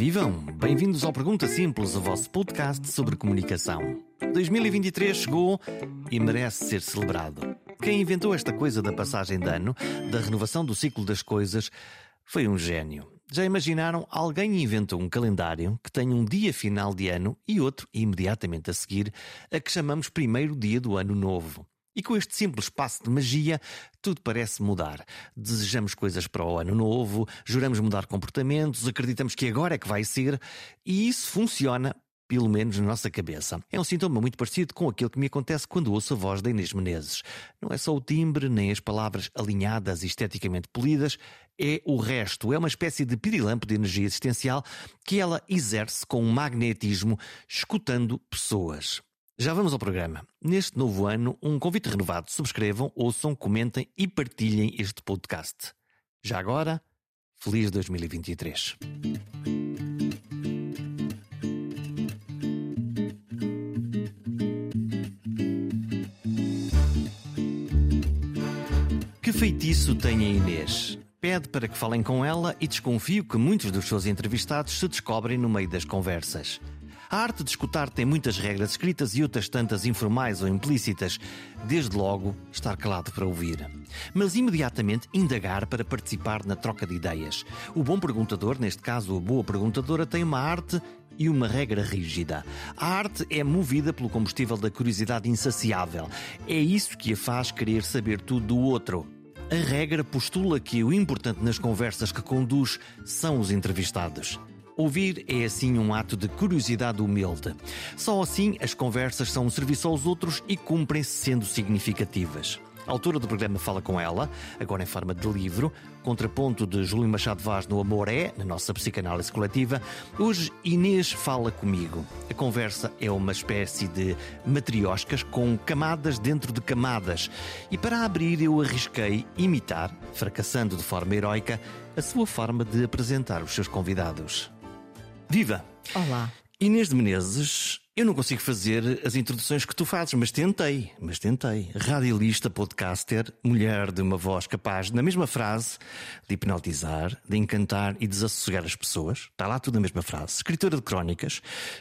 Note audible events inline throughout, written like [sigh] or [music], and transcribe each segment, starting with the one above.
vivam! Bem-vindos ao Pergunta Simples, o vosso podcast sobre comunicação. 2023 chegou e merece ser celebrado. Quem inventou esta coisa da passagem de ano, da renovação do ciclo das coisas, foi um gênio. Já imaginaram? Alguém inventou um calendário que tem um dia final de ano e outro imediatamente a seguir, a que chamamos primeiro dia do ano novo. E com este simples passo de magia, tudo parece mudar. Desejamos coisas para o ano novo, juramos mudar comportamentos, acreditamos que agora é que vai ser, e isso funciona pelo menos na nossa cabeça. É um sintoma muito parecido com aquele que me acontece quando ouço a voz da Inês Menezes. Não é só o timbre, nem as palavras alinhadas e esteticamente polidas, é o resto. É uma espécie de pirilampo de energia existencial que ela exerce com um magnetismo, escutando pessoas. Já vamos ao programa. Neste novo ano, um convite renovado. Subscrevam, ouçam, comentem e partilhem este podcast. Já agora, feliz 2023. Que feitiço tem a Inês? Pede para que falem com ela e desconfio que muitos dos seus entrevistados se descobrem no meio das conversas. A arte de escutar tem muitas regras escritas e outras tantas informais ou implícitas. Desde logo, estar calado para ouvir. Mas imediatamente indagar para participar na troca de ideias. O bom perguntador, neste caso a boa perguntadora, tem uma arte e uma regra rígida. A arte é movida pelo combustível da curiosidade insaciável. É isso que a faz querer saber tudo do outro. A regra postula que o importante nas conversas que conduz são os entrevistados. Ouvir é assim um ato de curiosidade humilde. Só assim as conversas são um serviço aos outros e cumprem-se sendo significativas. A autora do programa fala com ela, agora em forma de livro, contraponto de Júlio Machado Vaz no Amor é, na nossa psicanálise coletiva. Hoje Inês fala comigo. A conversa é uma espécie de matrioscas com camadas dentro de camadas. E para abrir eu arrisquei imitar, fracassando de forma heroica, a sua forma de apresentar os seus convidados. Viva! Olá. Inês de Menezes, eu não consigo fazer as introduções que tu fazes, mas tentei, mas tentei. Radialista, podcaster, mulher de uma voz capaz, na mesma frase, de hipnotizar, de encantar e desassossegar as pessoas. Está lá tudo na mesma frase. Escritora de crónicas,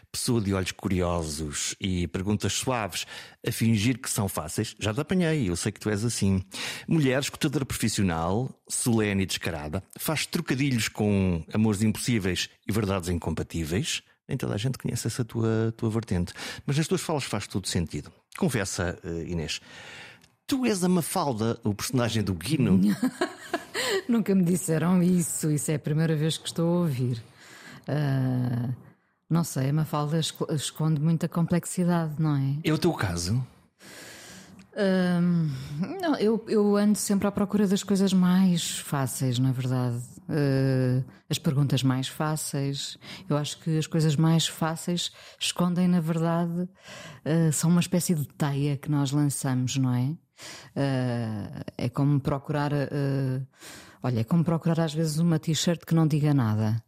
pessoa de olhos curiosos e perguntas suaves, a fingir que são fáceis. Já te apanhei, eu sei que tu és assim. Mulher, escutadora profissional, solene e descarada, faz trocadilhos com amores impossíveis e verdades incompatíveis. Nem toda a gente conhece essa tua, tua vertente. Mas nas tuas falas faz todo sentido. Confessa, uh, Inês. Tu és a Mafalda, o personagem do Guino. [laughs] Nunca me disseram isso. Isso é a primeira vez que estou a ouvir. Uh, não sei, a Mafalda esconde muita complexidade, não é? É o teu caso? Uh, não, eu, eu ando sempre à procura das coisas mais fáceis, na verdade. Uh, as perguntas mais fáceis. Eu acho que as coisas mais fáceis escondem, na verdade, uh, são uma espécie de teia que nós lançamos, não é? Uh, é como procurar. olha, é como procurar às vezes uma t-shirt que não diga nada.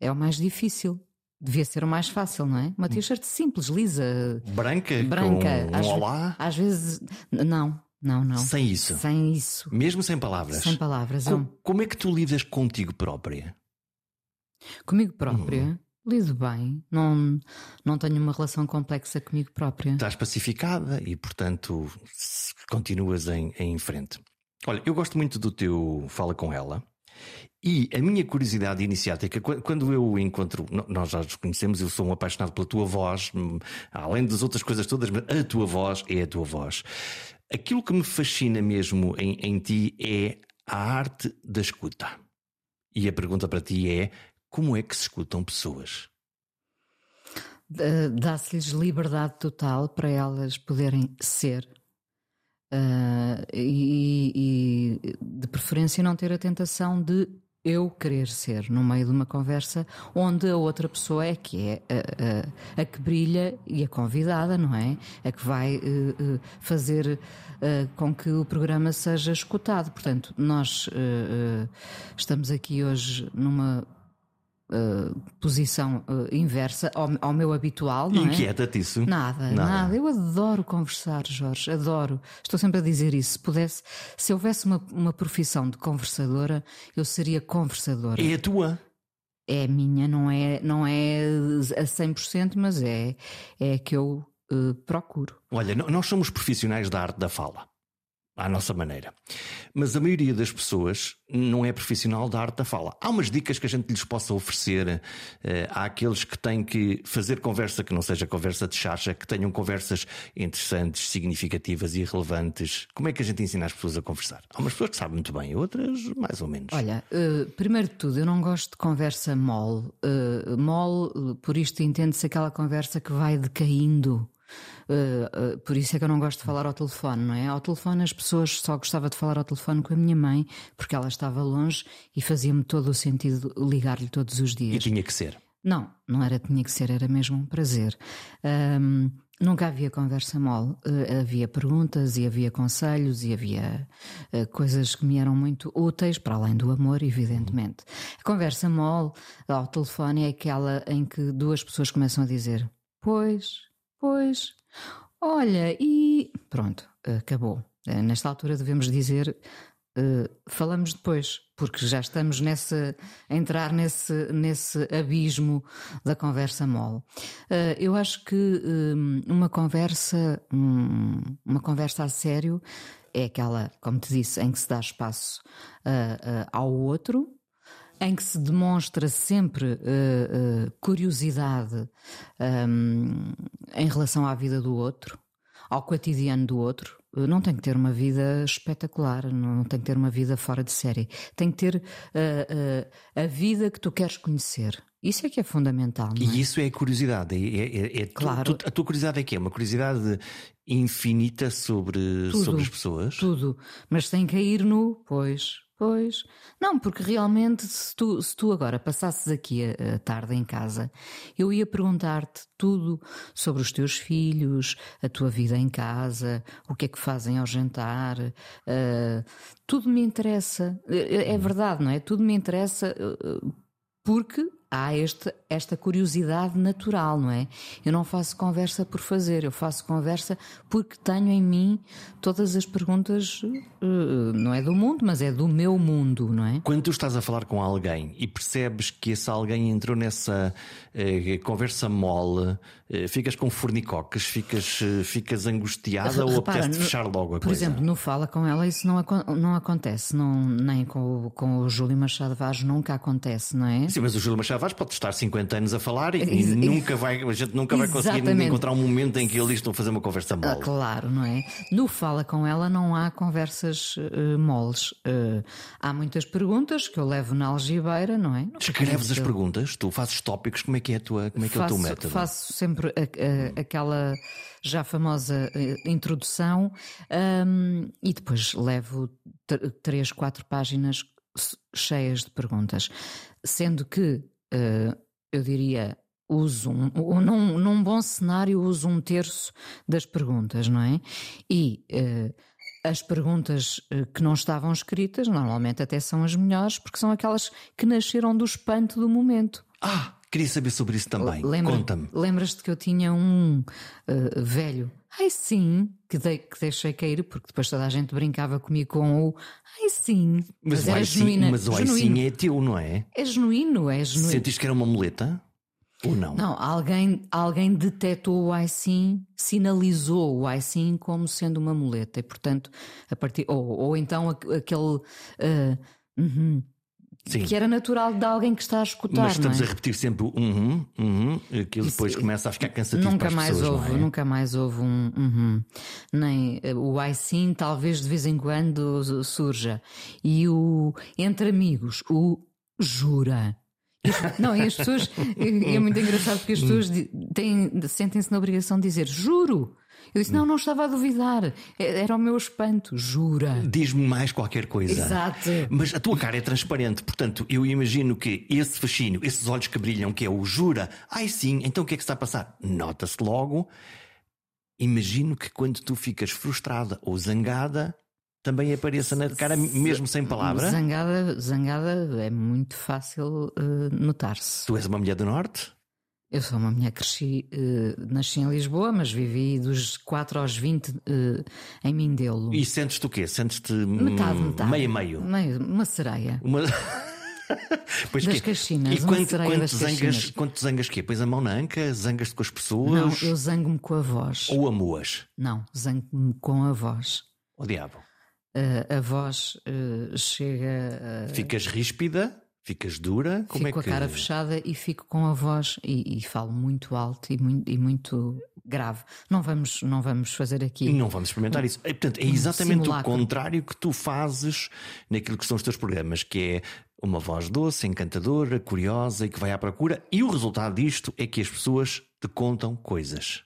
É o mais difícil. Devia ser o mais fácil, não é? Uma t-shirt simples, lisa. Branca? Branca. Com um às, olá? Às vezes. Não, não, não. Sem isso? Sem isso. Mesmo sem palavras? Sem palavras. Com, como é que tu lidas contigo própria? Comigo própria? Uhum. Lido bem. Não, não tenho uma relação complexa comigo própria. Estás pacificada e, portanto, continuas em, em frente. Olha, eu gosto muito do teu Fala com ela. E a minha curiosidade iniciática, quando eu encontro, nós já nos conhecemos, eu sou um apaixonado pela tua voz, hum, além das outras coisas todas, mas a tua voz é a tua voz. Aquilo que me fascina mesmo em, em ti é a arte da escuta. E a pergunta para ti é: como é que se escutam pessoas? Dá-se-lhes liberdade total para elas poderem ser. Uh, e, e, de preferência não ter a tentação de eu querer ser no meio de uma conversa onde a outra pessoa é que é a, a, a que brilha e a convidada, não é? A que vai uh, uh, fazer uh, com que o programa seja escutado. Portanto, nós estamos aqui hoje numa Uh, posição uh, inversa ao, ao, meu habitual. É? Inquieta-te é? isso? Nada, nada, nada, Eu adoro conversar, Jorge, adoro. Estou sempre a dizer isso. Se pudesse, se houvesse uma, uma profissão de conversadora, eu seria conversadora. É a tua? é minha, não é, não é a 100%, mas é, é a que eu uh, procuro. Olha, nós somos profissionais da arte da fala à nossa maneira. Mas a maioria das pessoas não é profissional da arte da fala. Há umas dicas que a gente lhes possa oferecer. Há aqueles que têm que fazer conversa que não seja conversa de chacha, que tenham conversas interessantes, significativas e relevantes. Como é que a gente ensina as pessoas a conversar? Há umas pessoas que sabem muito bem, outras mais ou menos. Olha, uh, primeiro de tudo, eu não gosto de conversa mole. Uh, mole, por isto entende-se aquela conversa que vai decaindo Uh, uh, por isso é que eu não gosto de falar ao telefone, não é? Ao telefone as pessoas só gostava de falar ao telefone com a minha mãe porque ela estava longe e fazia-me todo o sentido ligar-lhe todos os dias. E tinha que ser. Não, não era tinha que ser, era mesmo um prazer. Um, nunca havia conversa mole, uh, havia perguntas e havia conselhos e havia uh, coisas que me eram muito úteis, para além do amor, evidentemente. A conversa mole ao telefone é aquela em que duas pessoas começam a dizer: Pois, pois, Olha, e pronto, acabou. Eh, nesta altura devemos dizer Uh, falamos depois, porque já estamos nessa, a entrar nesse, nesse abismo da conversa mole. Uh, eu acho que um, uma conversa, um, uma conversa a sério é aquela, como te disse, em que se dá espaço ao outro, em que se demonstra sempre uh, uh, curiosidade um, em relação à vida do outro, ao cotidiano do outro. Uh, não tem que ter uma vida espetacular, não tem que ter uma vida fora de série. Tem que ter a vida que tu queres conhecer. Isso é que é fundamental. É? E isso é curiosidade. É, é, é claro. Tu, tu, a tua curiosidade é que é uma curiosidade infinita sobre, tudo, sobre as pessoas. Tudo. Mas sem cair no, pois, Pois. Não, porque realmente, se tu, se tu agora passasses aqui a, a tarde em casa, eu ia perguntar-te tudo sobre os teus filhos, a tua vida em casa, o que é que fazem ao jantar. Uh, tudo me interessa. É, é, verdade, não é? Tudo me interessa uh, porque há este, esta curiosidade natural, não é? Eu não faço conversa por fazer, eu faço conversa porque tenho em mim todas as perguntas, eh, não é do mundo, mas é do meu mundo, não é? Quando tu estás a falar com alguém e percebes que esse alguém entrou nessa eh, conversa mole, ficas com fornicocas, ficas, eh, ficas angustiada Repara, ou apetece fechar logo a por coisa? Por exemplo, no Fala com ela isso não, não acontece, não, nem com, com o Júlio Machado Vaz nunca acontece, não é? Sim, mas o Júlio Machado Vaz pode estar 50 anos a falar e, e nunca vai, a gente nunca vai conseguir encontrar um momento em que ele estou a fazer uma conversa mole. Ah, claro, não é? No Fala com ela não há conversas uh, moles. Uh, há muitas perguntas que eu levo na algibeira, não é? Não Escreves as perguntas, tu fazes tópicos, como é que é, a tua, como é, que faço, é o teu método? Faço sempre a, a, aquela já famosa uh, introdução um, e depois levo três, quatro páginas cheias de perguntas. Sendo que uh, eu diria, uso um, num, num bom cenário, uso um terço das perguntas, não é? E uh, as perguntas que não estavam escritas, normalmente até são as melhores, porque são aquelas que nasceram do espanto do momento. Ah, queria saber sobre isso também. Lembra, Conta-me. Lembras-te que eu tinha um uh, velho Ai sim, que, dei, que deixei cair, porque depois toda a gente brincava comigo com o Ai sim. Mas, mas era genuína. Sim, mas o ai sim é teu, não é? É genuíno, é genuíno. Sentiste que era uma muleta? Ou não? Não, alguém, alguém detectou o ai sim, sinalizou o ai sim como sendo uma muleta. E portanto, a partir. Ou, ou então aquele. Uh, Sim. que era natural de alguém que está a escutar. Mas estamos é? a repetir sempre o uhum, uhum, aquilo depois Isso, começa a ficar cansativo nunca mais pessoas, houve, é? Nunca mais houve um uhum. Nem eh, o I sim, talvez de vez em quando surja. E o entre amigos, o jura. [laughs] Não, e as pessoas. É muito engraçado porque as pessoas sentem-se na obrigação de dizer juro. Eu disse: Não, não estava a duvidar. É, era o meu espanto, jura. Diz-me mais qualquer coisa. Exato. Mas a tua cara é transparente, portanto, eu imagino que esse fascínio, esses olhos que brilham, que é o jura, ai sim, então o que é que está a passar? Nota-se logo. Imagino que quando tu ficas frustrada ou zangada, também apareça na cara, mesmo sem palavra. Zangada, zangada é muito fácil uh, notar-se. Tu és uma mulher do Norte? Eu sou uma mulher, cresci, uh, nasci em Lisboa, mas vivi dos 4 aos 20 uh, eh, em Mindelo. E sentes-te o quê? Sentes-te metade, metade. meio meio? Meio, uma sereia. Uma... [laughs] Pois Das que- caxinas, E uma quando, sereia quando, das zangas, caxinas. quando te zangas quê? Pões a mão na anca, zangas-te com as Não, pessoas eu zango-me com a voz. ou amuas? Não, zango-me com a voz. O diabo. Uh, a voz uh, chega. uh, Ficas ríspida? Ficas dura? Como fico é que... com a cara fechada e fico com a voz e, e falo muito alto e muito, e muito grave. Não vamos, não vamos fazer aqui. E não vamos experimentar isso. É, portanto, é exatamente o simulacro. contrário que tu fazes naquilo que são os teus programas, que é uma voz doce, encantadora, curiosa e que vai à procura. E o resultado disto é que as pessoas te contam coisas.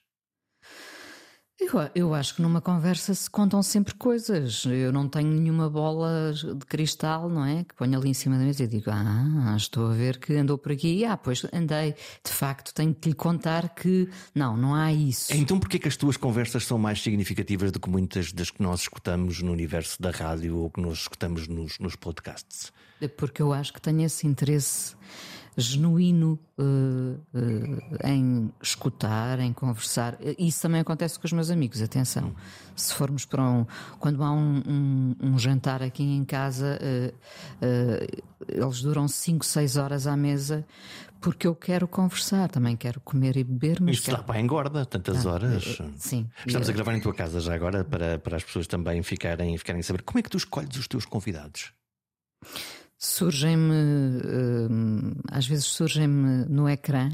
Eu, eu acho que numa conversa se contam sempre coisas. Eu não tenho nenhuma bola de cristal, não é? Que ponho ali em cima da mesa e digo: Ah, estou a ver que andou por aqui. Ah, pois andei. De facto, tenho que lhe contar que. Não, não há isso. Então, porquê que as tuas conversas são mais significativas do que muitas das que nós escutamos no universo da rádio ou que nós escutamos nos, nos podcasts? Porque eu acho que tenho esse interesse genuíno eh, eh, em escutar, em conversar. Isso também acontece com os meus amigos, atenção. Se formos para um. Quando há um, um- um jantar aqui em casa, eh, eles duram 5, 6 horas à mesa porque eu quero conversar, também quero comer e beber, mas Isto quero... dá para engorda, tantas horas. Sim. Estamos a gravar em tua casa já agora para, para as pessoas também ficarem, ficarem a saber. Como é que tu escolhes os teus convidados? Surgem-me, hum, às vezes surgem-me no ecrã.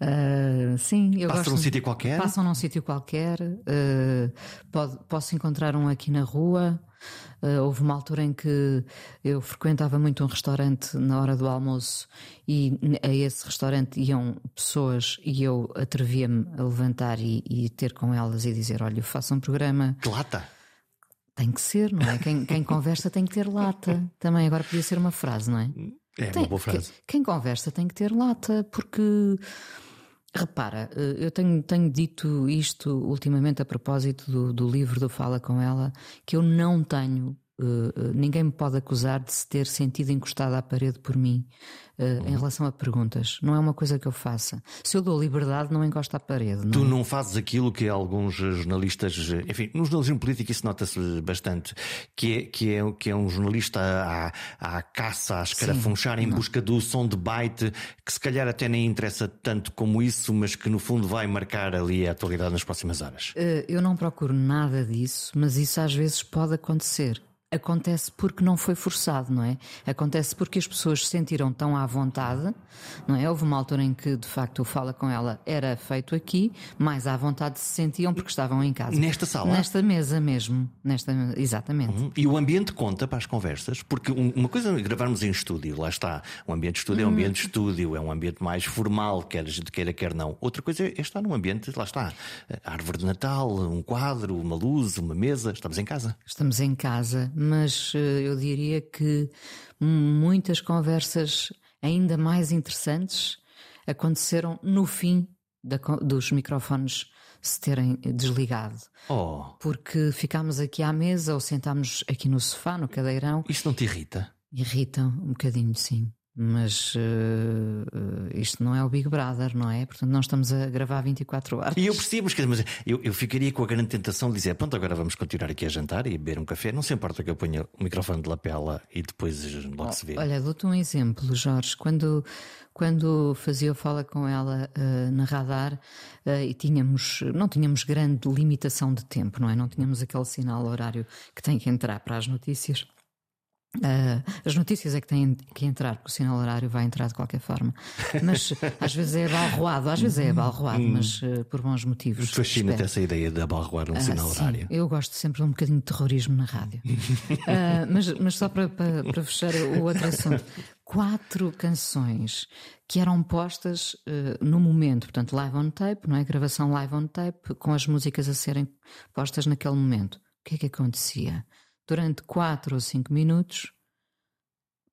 Ah, sim, eu Passa gosto. num sítio qualquer? Passam num sítio qualquer. ah, pode- posso encontrar um aqui na rua. Ah, houve uma altura em que eu frequentava muito um restaurante na hora do almoço e a esse restaurante iam pessoas e eu atrevia-me a levantar e, e ter com elas e dizer: Olha, eu faço um programa. Que lata! Tem que ser, não é? Quem, quem conversa tem que ter lata. Também agora podia ser uma frase, não é? É Tem- uma boa frase. que- Quem conversa tem que ter lata, porque repara, eh, eu tenho, tenho dito isto ultimamente a propósito do, do livro do Fala com ela, que eu não tenho. Eh, eh, ninguém me pode acusar de se ter sentido encostado à parede por mim eh, Uhum. em relação a perguntas. Não é uma coisa que eu faça. Se eu dou liberdade, não encosto à parede. Não Tu é? não fazes aquilo que alguns jornalistas, enfim, no jornalismo político isso nota-se bastante, que é, que é, que é um jornalista à, à caça, à escarafunchar em busca do som de bite, que se calhar até nem interessa tanto como isso, mas que no fundo vai marcar ali a atualidade nas próximas horas. Eu não procuro nada disso, mas isso às vezes pode acontecer. Acontece porque não foi forçado, não é? Acontece porque as pessoas se sentiram tão à vontade, não é? Houve uma altura em que, de facto, o Fala com ela era feito aqui, mais à vontade se sentiam porque estavam em casa. Nesta sala? Nesta mesa mesmo. Nesta, exatamente. E o ambiente conta para as conversas, porque um- uma coisa é gravarmos em estúdio, lá está. Um ambiente de estúdio é um Hum. ambiente de estúdio, é um ambiente mais formal, quer queira, quer não. Outra coisa é estar num ambiente, lá está, árvore de Natal, um quadro, uma luz, uma mesa, estamos em casa. Estamos em casa, mas eh, eu diria que muitas conversas ainda mais interessantes aconteceram no fim da dos microfones se terem desligado. Oh, Porque ficámos aqui à mesa ou sentámos aqui no sofá, no cadeirão, isso não te irrita? irritam um bocadinho, sim. Mas eh, isto não é o Big Brother, não é? Portanto, nós estamos a gravar 24 horas. E eu percebo, mas, eu, eu ficaria com a grande tentação de dizer: pronto, agora vamos continuar aqui a jantar e beber um café. Não se importa que eu ponha o microfone de lapela e depois logo se vê. Olha, dou-te um exemplo, Jorge. Quando, quando fazia o Fala com ela eh, na radar eh, e tínhamos, não tínhamos grande limitação de tempo, não é? Não tínhamos aquele sinal horário que tem que entrar para as notícias. Eh, as notícias é que têm que entrar, porque o sinal horário vai entrar de qualquer forma. Mas [laughs] às vezes é abalroado, às vezes é abalroado, mas eh, por bons motivos. Fascina-te essa ideia de abalroar um Ah, sinal sim, horário. Eu gosto sempre de um bocadinho de terrorismo na rádio. [laughs] Mas, mas só para, para, para fechar o outro assunto. Quatro canções que eram postas no momento, portanto, live on tape, não é? Gravação live on tape, com as músicas a serem postas naquele momento. O que é que acontecia? Durante quatro ou cinco minutos,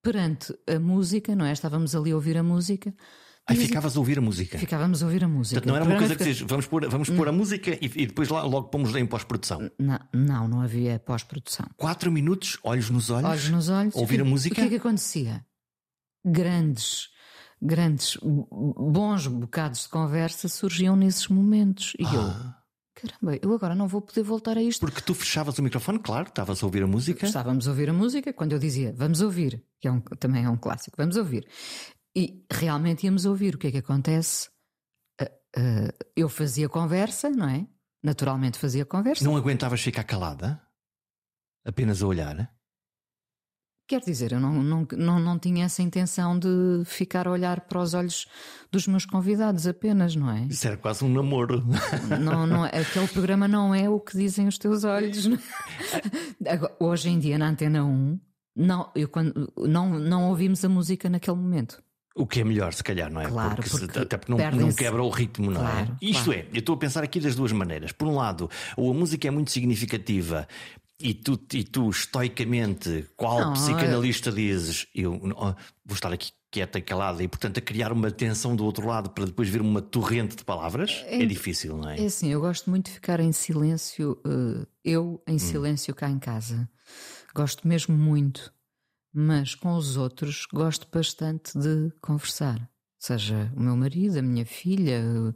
perante a música, não é? Estávamos ali a ouvir a música. Aí ficavas a ouvir a música. Ficávamos a ouvir a música. Portanto, não era uma coisa que dizes, vamos pôr, vamos pôr a música e, e depois lá, logo pomos em pós-produção. Não, não, não havia pós-produção. Quatro minutos, olhos nos olhos, olhos nos olhos. ouvir que- a música. O que é que acontecia? Grandes, grandes, bons bocados de conversa surgiam nesses momentos. E eu, Ah, caramba, eu agora não vou poder voltar a isto. Porque tu fechavas o microfone, claro, estavas a ouvir a música. Estávamos a ouvir a música, quando eu dizia vamos ouvir, que é um, também é um clássico, vamos ouvir. E realmente íamos ouvir. O que é que acontece? Uh, uh, eu fazia conversa, não é? Naturalmente fazia conversa. Não aguentavas ficar calada? Apenas a olhar? Quer dizer, eu não, não, não, não tinha essa intenção de ficar a olhar para os olhos dos meus convidados apenas, não é? Isso era quase um namoro. [laughs] Não, não, aquele programa não é o que dizem os teus olhos. [laughs] Hoje em dia, na Antena 1, não, eu, quando, não, não ouvimos a música naquele momento. O que é melhor, se calhar, não é? Claro, porque, porque até porque não, não, quebra o ritmo, não é? claro, é? Isto claro. é, eu estou a pensar aqui das duas maneiras. Por um lado, ou a música é muito significativa e tu, e tu estoicamente, qual não, psicanalista eu... dizes, eu vou estar aqui quieta e calada e, portanto, a criar uma tensão do outro lado para depois vir uma torrente de palavras, é, é difícil, não é? É assim, eu gosto muito de ficar em silêncio, uh, eu em hum. silêncio cá em casa. Gosto mesmo muito, mas com os outros gosto bastante de conversar. Seja o meu marido, a minha filha, uh,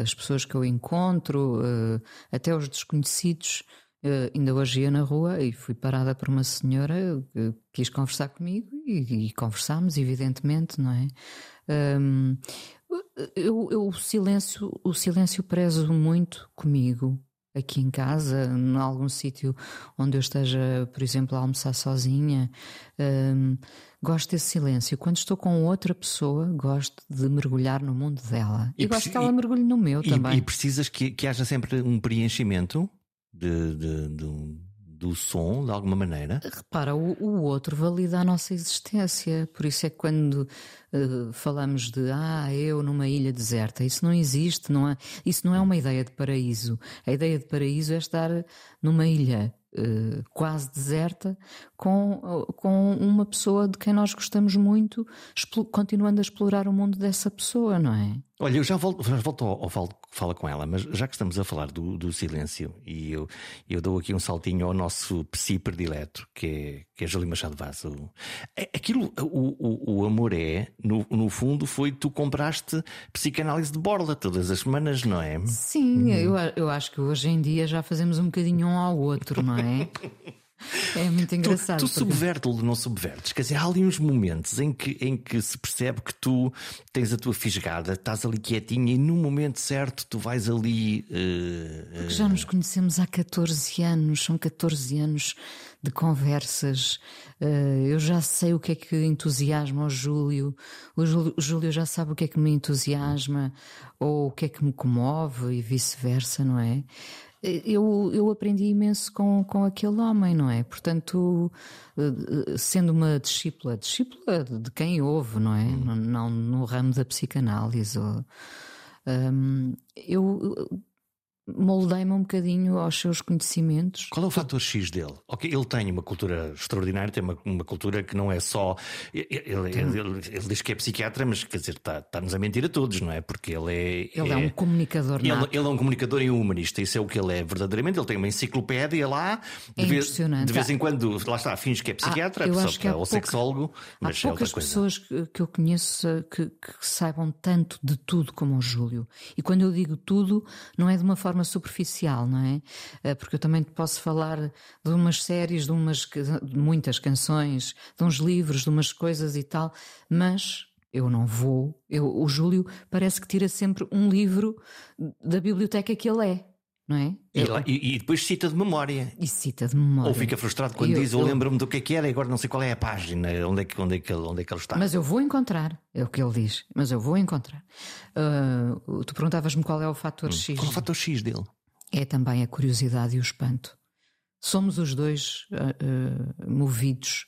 as pessoas que eu encontro, uh, até os desconhecidos Uh, ainda hoje ia na rua e fui parada por uma senhora que quis conversar comigo e, e conversámos, evidentemente, não é? Um, eu, eu, o silêncio, o silêncio prezo muito comigo aqui em casa, em algum sítio onde eu esteja, por exemplo, a almoçar sozinha. Um, gosto desse silêncio. Quando estou com outra pessoa, gosto de mergulhar no mundo dela. E, e gosto que ela mergulhe no meu e, também. E precisas que, que haja sempre um preenchimento? De, de, de, do som, de alguma maneira? Repara, o, o, outro valida a nossa existência. Por isso é que quando uh, falamos de ah, eu numa ilha deserta, isso não existe, não é, isso não é uma ideia de paraíso. A ideia de paraíso é estar numa ilha uh, quase deserta com, com uma pessoa de quem nós gostamos muito, continuando a explorar o mundo dessa pessoa, não é? Olha, eu já volto, já volto ao, ao falo, fala com ela, mas já que estamos a falar do, do silêncio, e eu, eu dou aqui um saltinho ao nosso psi predileto, que é, que é Júlio Machado Vaz. O, é, aquilo, o, o, o amor é, no, no fundo, foi tu compraste psicanálise de borla todas as semanas, não é? Sim, hum. eu, eu acho que hoje em dia já fazemos um bocadinho um ao outro, não é? [laughs] É muito engraçado. Tu, tu subvertes não subvertes. Quer dizer, há ali uns momentos em que, em que se percebe que tu tens a tua fisgada, estás ali quietinha e no momento certo tu vais ali. Uh, porque já nos conhecemos há 14 anos, são 14 anos de conversas. Uh, eu já sei o que é que entusiasma o Júlio. o Júlio, o Júlio já sabe o que é que me entusiasma ou o que é que me comove e vice-versa, não é? Eu, eu aprendi imenso com, com aquele homem, não é? Portanto, eh, sendo uma discípula, discípula de quem ouve, não é? Não, não no ramo da psicanálise. Ou, um, eu moldei-me um bocadinho aos seus conhecimentos. Qual é o fator X dele? Okay, ele tem uma cultura extraordinária, tem uma, uma cultura que não é só. Ele, ele, ele, ele, diz que é psiquiatra, mas quer dizer, está-nos a mentir a todos, não é? Porque ele é. Ele é, é um comunicador ele, ele, é um comunicador e um humanista, isso é o que ele é verdadeiramente. Ele tem uma enciclopédia lá, de, é vez, de vez em quando, lá está, finge que é psiquiatra, ah, acho que ou sexólogo, mas há é outra coisa. pessoas que, que eu conheço que, que saibam tanto de tudo como o Júlio. E quando eu digo tudo, não é de uma forma superficial não é? Eh, porque eu também posso falar de umas séries, de umas de muitas canções, de uns livros, de umas coisas e tal, mas eu não vou. Eu, o Júlio parece que tira sempre um livro da biblioteca que ele é. Não é? E, lá, e, e, depois cita de memória. E cita de memória. Ou fica frustrado quando eu, diz: Eu, eu lembro-me do que é que era e agora não sei qual é a página, onde é que, onde é que, onde é que ele está. Mas eu vou encontrar, é o que ele diz. Mas eu vou encontrar. Uh, tu perguntavas-me qual é o fator hum. X. Qual é o fator X dele? é também a curiosidade e o espanto. Somos os dois uh, uh, movidos.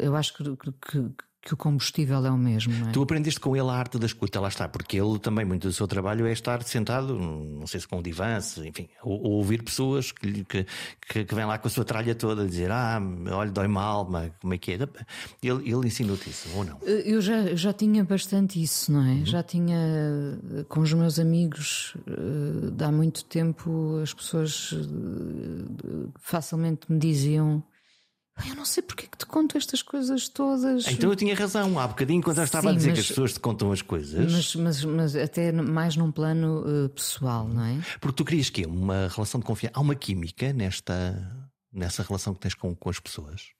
Eu acho que, que, que o combustível é o mesmo. É? Tu aprendeste com ele a arte da escuta, lá está, porque ele também, muito do seu trabalho é estar sentado, não sei se com o divã, enfim, ou, ou ouvir pessoas que, que, que, vêm lá com a sua tralha toda a dizer: Ah, olha, dói mal, mas como é que é? Ele, ele ensinou-te isso, ou não? Eh, eu já, já tinha bastante isso, não é? Uhum. Já tinha com os meus amigos eh, há muito tempo, as pessoas eh, facilmente me diziam Eu não sei porque é que te conto estas coisas todas. Então eu tinha razão, há bocadinho, quando eu estava Sim, a dizer mas, que as pessoas te contam as coisas. Mas, mas, mas até mais num plano uh, pessoal, não é? Porque tu querias que Uma relação de confiança. Há uma química nesta, nessa relação que tens com, com as pessoas?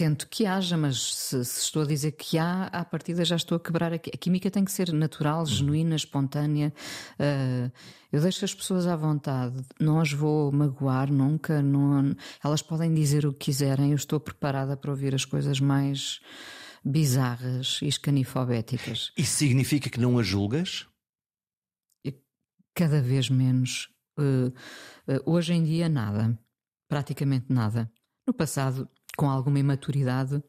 Tento que haja, mas se, se, estou a dizer que há, à partida já estou a quebrar. A, a química tem que ser natural, uhum. genuína, espontânea. Uh, eu deixo as pessoas à vontade, não as vou magoar nunca. Não, elas podem dizer o que quiserem, eu estou preparada para ouvir as coisas mais bizarras e escanifobéticas. Isso significa que não as julgas? Cada vez menos. Uh, uh, hoje em dia, nada. Praticamente nada. No passado, com alguma imaturidade,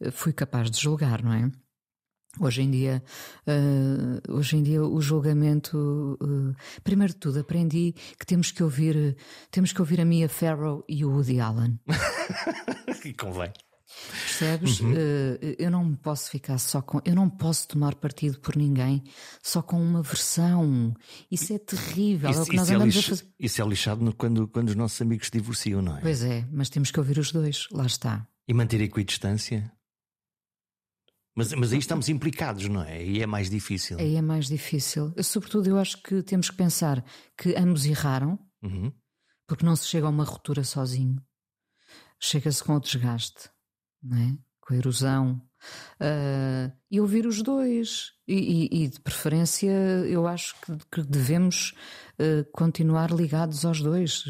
eh, fui capaz de julgar, não é? Hoje em dia, uh, hoje em dia o julgamento, uh, primeiro de tudo, aprendi que temos que ouvir, temos que ouvir a Mia Farrow e o Woody Allen. [laughs] e convém. Percebes? Uhum. Uh, eu não posso ficar só com. Eu não posso tomar partido por ninguém só com uma versão. Isso é terrível. Isso, é o que nós é andamos é a fazer. Isso é lixado quando, quando os nossos amigos se divorciam, não é? Pois é, mas temos que ouvir os dois. Lá está. E manter a equidistância? Mas, mas aí estamos implicados, não é? Aí é mais difícil. Aí é mais difícil. Sobretudo, eu acho que temos que pensar que ambos erraram, uhum. porque não se chega a uma ruptura sozinho. Chega-se com o desgaste é? com a erosão. Uh, e ouvir os dois. E, e, e, de preferência, eu acho que, que devemos uh, continuar ligados aos dois,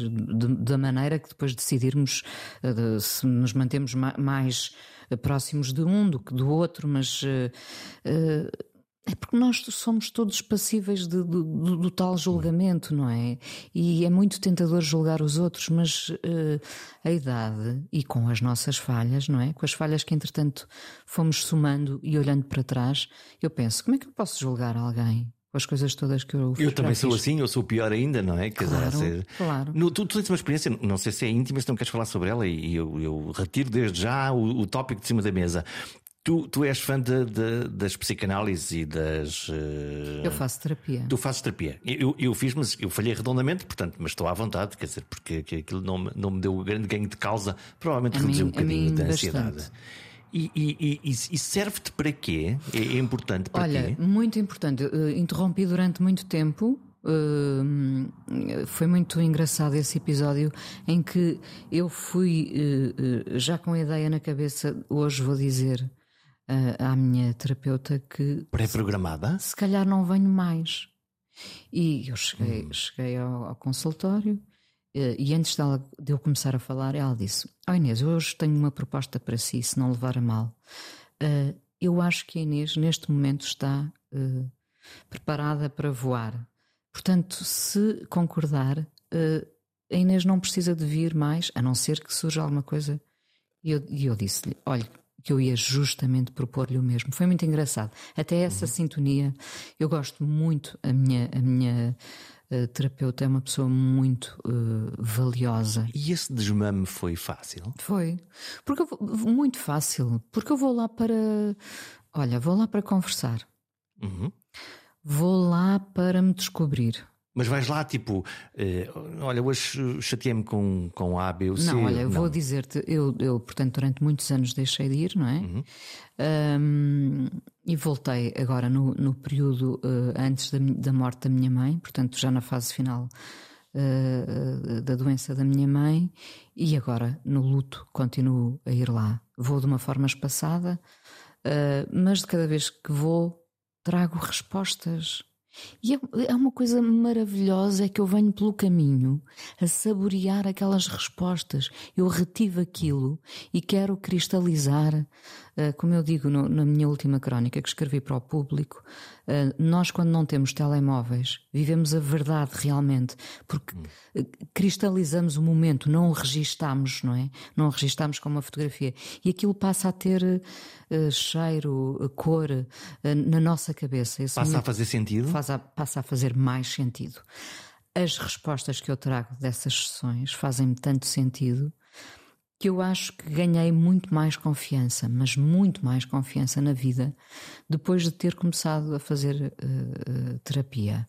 da maneira que depois decidirmos uh, de, se nos mantemos ma mais próximos de um do que do outro, mas é porque nós somos todos passíveis de, de, do, do, tal julgamento, não é? E é muito tentador julgar os outros, mas uh, a idade e com as nossas falhas, não é? Com as falhas que entretanto fomos somando e olhando para trás, eu penso: como é que eu posso julgar alguém? Com as coisas todas que eu Eu também sou assim, eu sou pior ainda, não é? Quer claro, dizer, claro. No, tu, tu tens uma experiência, não sei se é íntima, se não queres falar sobre ela, e eu, eu retiro desde já o, o tópico de cima da mesa. Tu, tu és fã de, de, das psicanálises e das. Uh... Eu faço terapia. Tu fazes terapia. Eu, eu fiz, mas eu falhei redondamente, portanto, mas estou à vontade, quer dizer, porque aquilo não, não me deu grande ganho de causa, provavelmente reduziu um bocadinho da ansiedade. E, e, e, e serve-te para quê? É, é importante para Olha, quê? muito importante. Uh, interrompi durante muito tempo. Uh, foi muito engraçado esse episódio em que eu fui uh, já com a ideia na cabeça, hoje vou dizer, à minha terapeuta que. Pré-programada? Se, se, calhar não venho mais. E eu cheguei, hum. cheguei ao, ao consultório eh, e antes dela, de eu começar a falar, ela disse: oh Inês, hoje tenho uma proposta para si, se não levar a mal. Uh, eu acho que a Inês, neste momento, está uh, preparada para voar. Portanto, se concordar, a Inês não precisa de vir mais, a não ser que surja alguma coisa. E eu, e eu disse-lhe: olha, que eu ia justamente propor-lhe o mesmo. Foi muito engraçado. Até essa uhum. sintonia, eu gosto muito. A minha, a minha uh, terapeuta é uma pessoa muito uh, valiosa. E esse desmame foi fácil? Foi. Porque vou, muito fácil. Porque eu vou lá para. Olha, vou lá para conversar. Uhum. Vou lá para me descobrir. Mas vais lá tipo, eh, olha, hoje chateei-me com, com A, B ou C. Não, olha, eu vou dizer-te, eu, eu, portanto, durante muitos anos deixei de ir, não é? Uhum. Um, e voltei agora no, no período uh, antes da, da, morte da minha mãe, portanto, já na fase final uh, da doença da minha mãe, e agora no luto continuo a ir lá. Vou de uma forma espaçada, uh, mas de cada vez que vou, trago respostas e é, é uma coisa maravilhosa é que eu venho pelo caminho a saborear aquelas respostas. Eu retive aquilo e quero cristalizar ah, como eu digo na minha última crónica que escrevi para o público, nós, quando não temos telemóveis, vivemos a verdade realmente, porque hum. cristalizamos o momento, não o registamos, não é? Não o registamos com uma fotografia. E aquilo passa a ter uh, cheiro, cor uh, na nossa cabeça. Esse passa a fazer sentido? A, passa a fazer mais sentido. As respostas que eu trago dessas sessões fazem-me tanto sentido que eu acho que ganhei muito mais confiança, mas muito mais confiança na vida, depois de ter começado a fazer uh, terapia.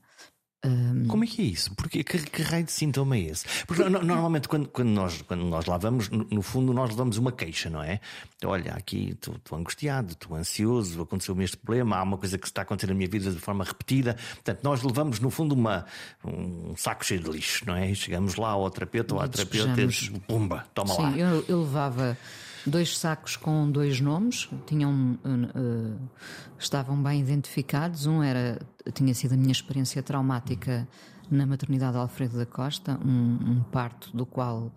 Um... Como é que é isso? Porque, que, que raio de sintoma é esse? Porque normalmente quando, quando, nós, quando nós lá vamos, no, no, fundo nós levamos uma queixa, não é? Olha, aqui estou angustiado, estou ansioso, aconteceu-me este problema, há uma coisa que está acontecendo na minha vida de forma repetida. Portanto, nós levamos no fundo uma, um saco cheio de lixo, não é? E chegamos lá ao terapeuta ou à terapeuta e pumba, toma Sim, lá. Eu, eu levava dois sacos com dois nomes, tinham, uh, estavam bem identificados. Um era tinha sido a minha experiência traumática na maternidade Alfredo da Costa, um, um parto do qual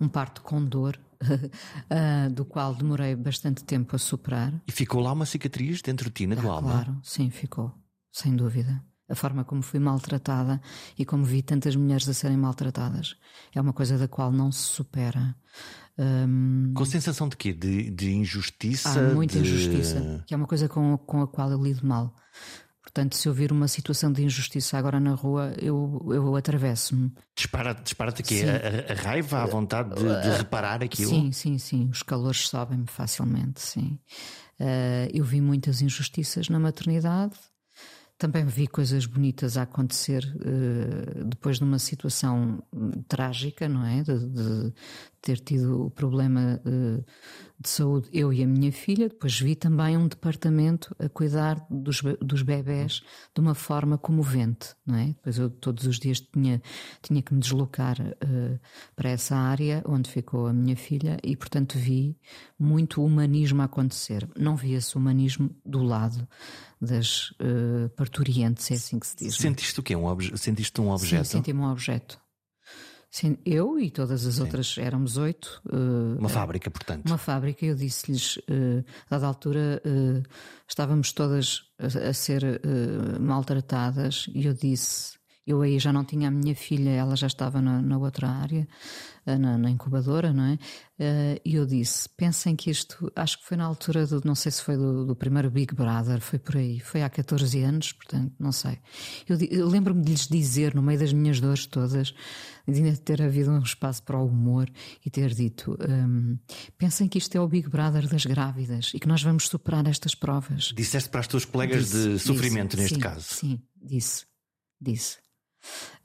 um parto com dor. uh, [laughs] do qual demorei bastante tempo a superar. E ficou lá uma cicatriz dentro de ti, na tua ah, alma? Claro, sim, ficou, sem dúvida a forma como fui maltratada e como vi tantas mulheres a serem maltratadas. É uma coisa da qual não se supera. Um... Com a sensação de quê? De, de injustiça? Há muita de... injustiça, que é uma coisa com, com a qual eu lido mal. Portanto, se eu vir uma situação de injustiça agora na rua, eu, eu atravesso-me. Dispara-te dispara aqui a, a, raiva, a vontade de, de, reparar aquilo? Sim, sim, sim. Os calores sobem-me facilmente, sim. Uh, eu vi muitas injustiças na maternidade, também vi coisas bonitas a acontecer uh, depois de uma situação hum, trágica, não é? De, de ter tido o problema uh, de saúde, eu e a minha filha. Depois vi também um departamento a cuidar dos, dos bebés de uma forma comovente, não é? Depois eu todos os dias tinha, tinha que me deslocar uh, para essa área onde ficou a minha filha e, portanto, vi muito humanismo acontecer. Não vi esse humanismo do lado das uh, parturientes, é assim que se diz. É? Sentiste o quê? Um Sentiste um objeto? Sim, senti-me um objeto. Sim, eu e todas as Sim. outras éramos oito. Uh, uma fábrica, portanto. Uma fábrica, eu disse-lhes, uh, dada altura, uh, estávamos todas a, a ser maltratadas e eu disse. Eu aí já não tinha a minha filha, ela já estava na, na outra área, na, na, incubadora, não é? E eu disse: pensem que isto, acho que foi na altura do, não sei se foi do, do primeiro Big Brother, foi por aí, foi há 14 anos, portanto, não sei. Eu, eu lembro-me de lhes dizer, no meio das minhas dores todas, de ter havido um espaço para o humor e ter dito: um, pensem que isto é o Big Brother das grávidas e que nós vamos superar estas provas. Disseste para as tuas colegas disse, de sofrimento disse, neste sim, caso? Sim, disse, disse.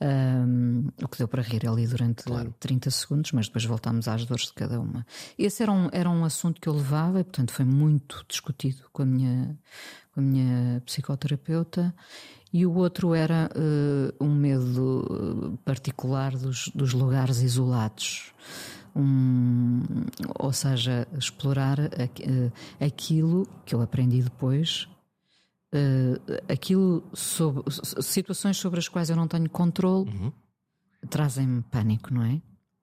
Um, o que deu para rir ali durante claro. 30 segundos, mas depois voltámos às dores de cada uma. Esse era um, era um assunto que eu levava e, portanto, foi muito discutido com a minha, com a minha psicoterapeuta e o outro era uh, um medo particular dos, dos lugares isolados. Um, ou seja, explorar uh, aquilo que eu aprendi depois, uh, aquilo sobre situações sobre as quais eu não tenho controle, uhum. trazem-me pânico, não é?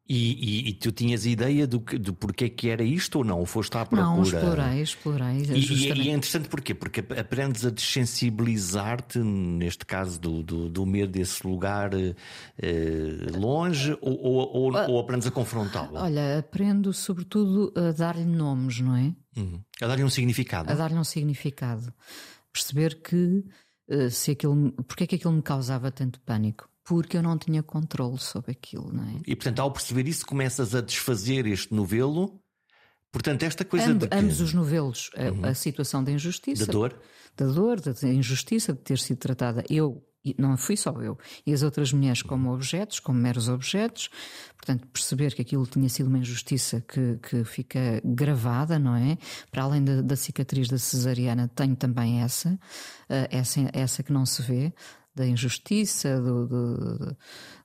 E, e, e, tu tinhas ideia do, que, do porquê que era isto ou não? Ou foste à procura? Não, explorei, explorei. E, e, é interessante porquê? Porque aprendes a desensibilizar-te, neste caso do, do, do, medo desse lugar eh, longe, ou, ou, ou, uh, ou aprendes a confrontá-lo? Olha, aprendo sobretudo a dar-lhe nomes, não é? Uhum. A dar-lhe um significado. A dar-lhe um significado. Perceber que uh, se aquilo, porque é que aquilo me causava tanto pânico porque eu não tinha controle sobre aquilo, não é? E portanto, ao perceber isso, começas a desfazer este novelo. Portanto, esta coisa Amb, de que... ambos os novelos, a, uhum. a, situação da injustiça, da dor, da dor, da injustiça de ter sido tratada eu não fui só eu, e as outras mulheres como objetos, como meros objetos, portanto, perceber que aquilo tinha sido uma injustiça que, que fica gravada, não é? Para além da, da cicatriz da cesariana, tenho também essa, eh, essa, essa que não se vê, da injustiça, do, do,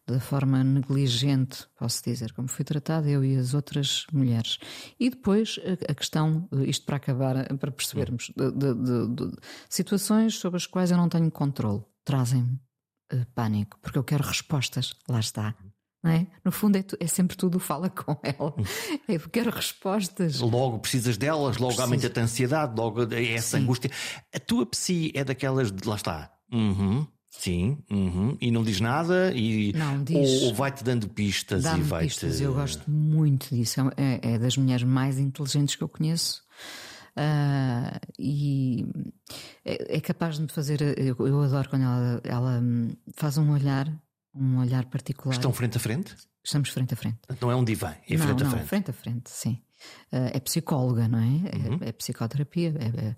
da forma negligente, posso dizer, como fui tratada eu e as outras mulheres. E depois a, a questão, isto para acabar, para percebermos, de, de, de, situações sobre as quais eu não tenho controle, trazem-me uh, pânico, porque eu quero respostas, lá está. É? No fundo é, tu, é, sempre tudo fala com ela. [laughs] Eu quero respostas. Logo precisas delas, logo aumenta a ansiedade, logo essa Sim. angústia. A tua psi é daquelas de lá está. Uhum, Sim, uhum. e não diz nada e não, diz, ou, ou vai-te dando pistas e vai pistas. Eu gosto muito disso. É, é, das mulheres mais inteligentes que eu conheço. Uh, e é, é, capaz de me fazer. Eu, eu adoro quando ela, ela, faz um olhar, um olhar particular. Estão frente a frente? Estamos frente a frente. Não é um divã, é não, frente não, a frente. frente a frente, sim. Uh, é psicóloga, não é? é uhum. É, é, psicoterapia. É,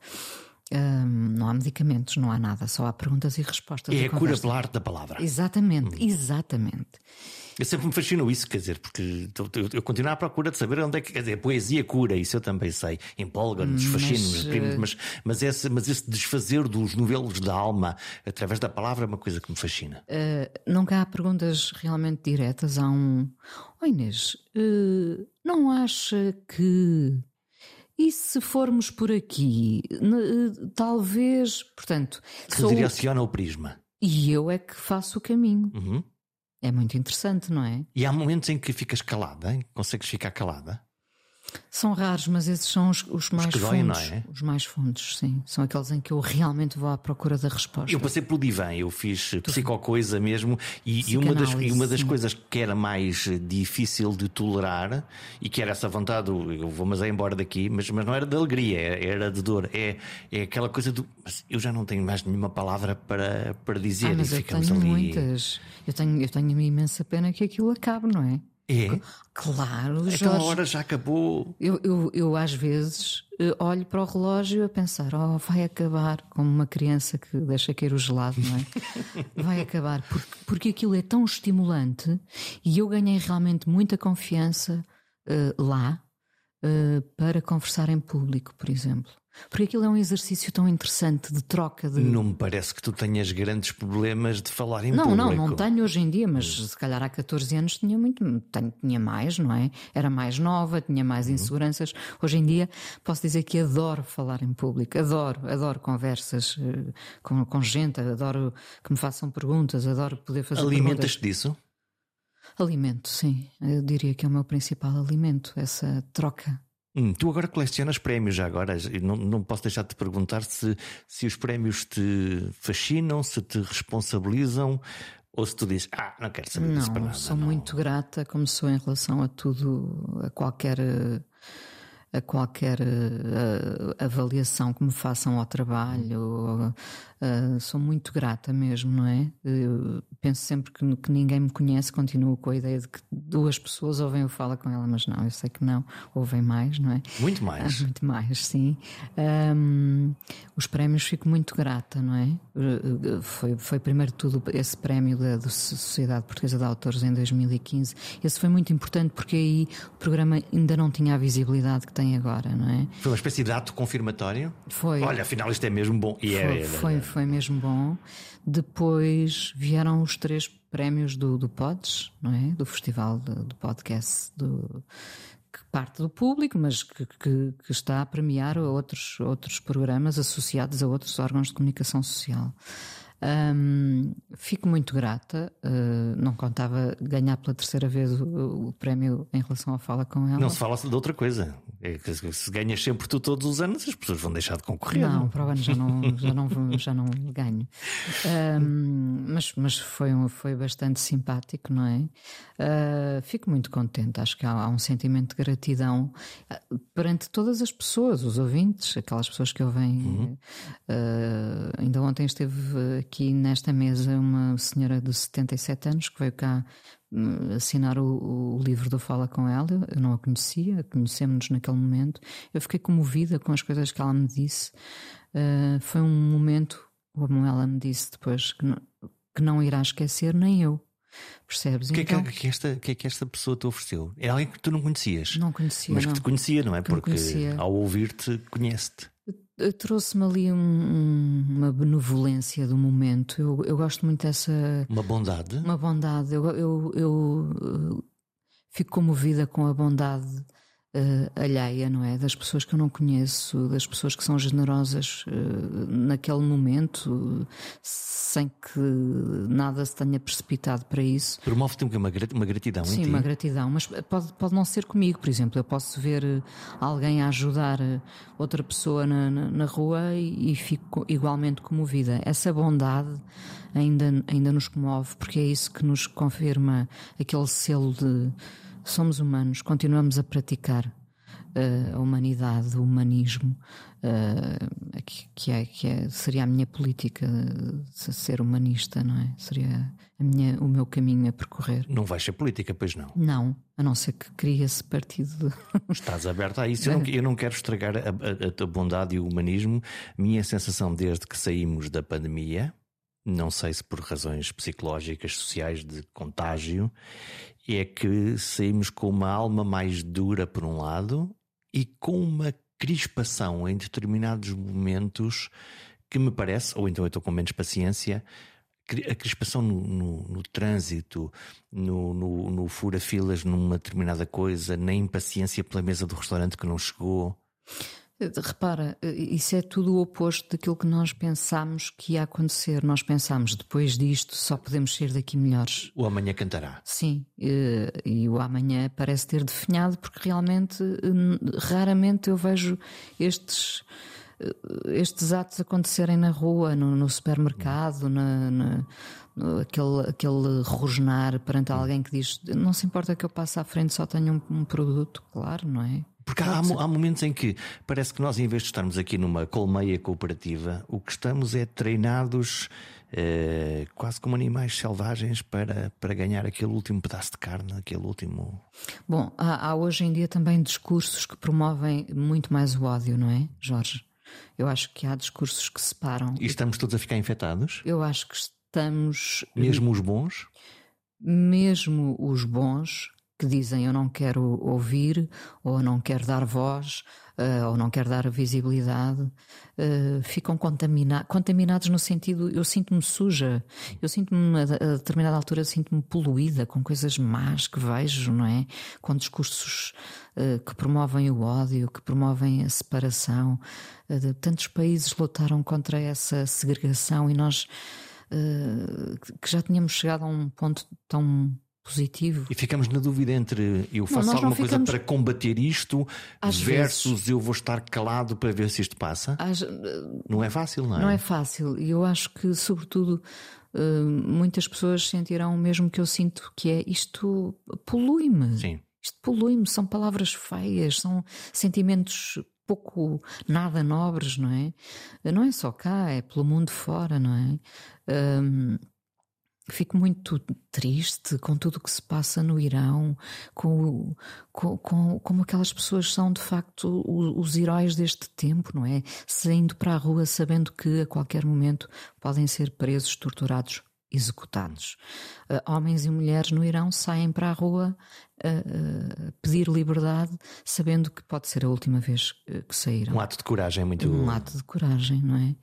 Hum, não há medicamentos, não há nada, só há perguntas e respostas. É a cura pela arte da palavra. Exatamente, hum. exatamente. Eu sempre me fascinou isso, quer dizer, porque eu continuo à procura de saber onde é que. Quer dizer, a poesia cura, isso eu também sei. Empolga-nos, hum, fascina-nos, mas, mas, mas, esse, mas esse desfazer dos novelos da alma através da palavra é uma coisa que me fascina. Uh, nunca há perguntas realmente diretas. Há um. Oh Inês, uh, não acha que. E se formos por aqui, uh, talvez, portanto. Redireciona sou... o prisma. E eu é que faço o caminho. Uhum. É muito interessante, não é? E há momentos em que ficas calada, hein? consegues ficar calada? São raros, mas esses são os, os mais os fundos. É? Os mais fundos, sim. São aqueles em que eu realmente vou à procura da resposta. Eu passei pelo divã, eu fiz psicocoisa mesmo, e, e, uma das, e uma das coisas que era mais difícil de tolerar, e que era essa vontade, eu vou mas é embora daqui, mas, mas não era de alegria, era de dor. É, é aquela coisa do. eu já não tenho mais nenhuma palavra para, para dizer. Ah, mas e ficamos eu tenho ali... muitas. Eu tenho, eu tenho uma imensa pena que aquilo acabe, não é? É? Claro, Jorge. Aquela hora já acabou. Eu, eu, eu às vezes eh, olho para o relógio a pensar: oh, vai acabar, como uma criança que deixa cair o gelado, não é? [laughs] vai acabar, porque, porque aquilo é tão estimulante e eu ganhei realmente muita confiança uh, lá uh, para conversar em público, por exemplo. Porque aquilo é um exercício tão interessante de troca de. Não me parece que tu tenhas grandes problemas de falar em não, público. Não, não, não tenho hoje em dia, mas se calhar há 14 anos tinha muito, tinha mais, não é? Era mais nova, tinha mais uhum. inseguranças. Hoje em dia posso dizer que adoro falar em público, adoro, adoro conversas uh, com, com gente, adoro que me façam perguntas, adoro poder fazer Alimentas-te disso? Alimento, sim. Eu diria que é o meu principal alimento, essa troca. Hum, tu agora colecionas prémios já agora. Não, não posso deixar de te perguntar se, se os prémios te fascinam, se te responsabilizam ou se tu dizes, ah, não quero saber disso para nada. Sou não. muito grata, como sou em relação a tudo, a qualquer a qualquer uh, avaliação que me façam ao trabalho. Uh, sou muito grata mesmo, não é? Eu penso sempre que, que, ninguém me conhece, continuo com a ideia de que duas pessoas ouvem o Fala com ela, mas não, eu sei que não, ouvem mais, não é? Muito mais. Ah, muito mais, sim. Um, os prémios fico muito grata, não é? Foi, foi primeiro de tudo esse prémio da, da Sociedade Portuguesa de Autores em 2015. Esse foi muito importante porque aí o programa ainda não tinha a visibilidade que tem agora, não é? Foi uma espécie de ato confirmatório? Foi. Olha, afinal isto é mesmo bom. E é, foi, é, foi, mesmo bom. Depois vieram os três prémios do, do Pods, não é? Do Festival do Podcast do, que parte do público, mas que, que, que, está a premiar outros, outros programas associados a outros órgãos de comunicação social. Um, fico muito grata. Uh, não contava ganhar pela terceira vez o, o, prémio em relação à fala com ela. Não se fala de outra coisa. É se ganhas sempre tu todos os anos, as pessoas vão deixar de concorrer. Não, para o ano já não, já não, já não ganho. Um, mas mas foi, um, foi bastante simpático, não é? Uh, fico muito contente. Acho que há, há, um sentimento de gratidão uh, perante todas as pessoas, os ouvintes, aquelas pessoas que ouvem. Uhum. Uh, ainda ontem esteve aqui nesta mesa uma senhora de 77 anos que veio cá assinar o, o, livro do Fala com ela. Eu não a conhecia, conhecemos-nos naquele momento. Eu fiquei comovida com as coisas que ela me disse. Uh, foi um momento, como ela me disse depois, que não, que não irá esquecer, nem eu. Percebes? O que, então, é que, então que, esta, que é que esta pessoa te ofereceu? É alguém que tu não conhecias? Não conhecia. Mas não. que te conhecia, não é? Que Porque ao ouvir-te, conhece-te trouxe-me ali um, uma benevolência do momento. Eu, eu gosto muito dessa. Uma bondade? Uma bondade. Eu, eu, eu uh, fico comovida com a bondade uh, alheia, não é? Das pessoas que eu não conheço, das pessoas que são generosas uh, naquele momento, sem que nada se tenha precipitado para isso. Promove-te uma, uma gratidão Sim, uma gratidão, mas pode, pode não ser comigo, por exemplo. Eu posso ver uh, alguém a ajudar outra pessoa na, na, na rua e, e fico igualmente comovida. Essa bondade ainda, ainda nos comove, porque é isso que nos confirma aquele selo de somos humanos, continuamos a praticar. uh, a humanidade, o humanismo, uh, que, é, que é, seria a minha política de ser humanista, não é? Seria a minha, o meu caminho a percorrer. Não vai ser política, pois não? Não, a não ser que cria-se partido. [laughs] Estás aberta a isso. Eu não, eu não quero estragar a, a, a bondade e o humanismo. Minha sensação desde que saímos da pandemia não sei se por razões psicológicas, sociais, de contágio, é que saímos com uma alma mais dura, por um lado, e com uma crispação em determinados momentos que me parece, ou então eu estou com menos paciência, a crispação no, no, no trânsito, no, no, no fura-filas numa determinada coisa, na impaciência pela mesa do restaurante que não chegou. Repara, isso é tudo o oposto daquilo que nós pensámos que ia acontecer. Nós pensámos, depois disto, só podemos ser daqui melhores. O amanhã cantará. Sim, e, e o amanhã parece ter definhado, porque realmente, raramente eu vejo estes estes atos acontecerem na rua, no, no supermercado, na, na no, aquele, aquele rosnar perante alguém que diz não se importa que eu passe à frente, só tenho um, um produto, claro, não é? Porque há, há, momentos em que parece que nós, em vez de estarmos aqui numa colmeia cooperativa, o que estamos é treinados eh, quase como animais selvagens para, para ganhar aquele último pedaço de carne, aquele último. Bom, há, há hoje em dia também discursos que promovem muito mais o ódio, não é, Jorge? Eu acho que há discursos que separam. E estamos todos a ficar infectados? Eu acho que estamos. Mesmo os bons? Mesmo os bons que dizem eu não quero ouvir, ou não quero dar voz, uh, ou não quero dar visibilidade, uh, ficam contamina contaminados no sentido, eu sinto-me suja, eu sinto-me, a, determinada altura, sinto-me poluída com coisas más que vejo, não é? Com discursos uh, que promovem o ódio, que promovem a separação. tantos países lutaram contra essa segregação e nós. que já tínhamos chegado a um ponto tão positivo. E ficamos na dúvida entre eu faço não, alguma ficamos... coisa para combater isto Às versus vezes... eu vou estar calado para ver se isto passa. Às... Não é fácil, não é? Não é fácil. E eu acho que, sobretudo, eh, muitas pessoas sentirão o mesmo que eu sinto, que é isto polui-me. Sim. Isto polui-me, são palavras feias, são sentimentos pouco nada nobres, não é? Não é só cá, é pelo mundo fora, não é? Um, Fico muito triste com tudo o que se passa no Irão, com, com, com como aquelas pessoas são de facto os, os, heróis deste tempo, não é? Saindo para a rua sabendo que a qualquer momento podem ser presos, torturados, executados. Uh, homens e mulheres no Irão saem para a rua uh, uh, pedir liberdade, sabendo que pode ser a última vez que saíram. Um ato de coragem muito. Um ato de coragem, não é?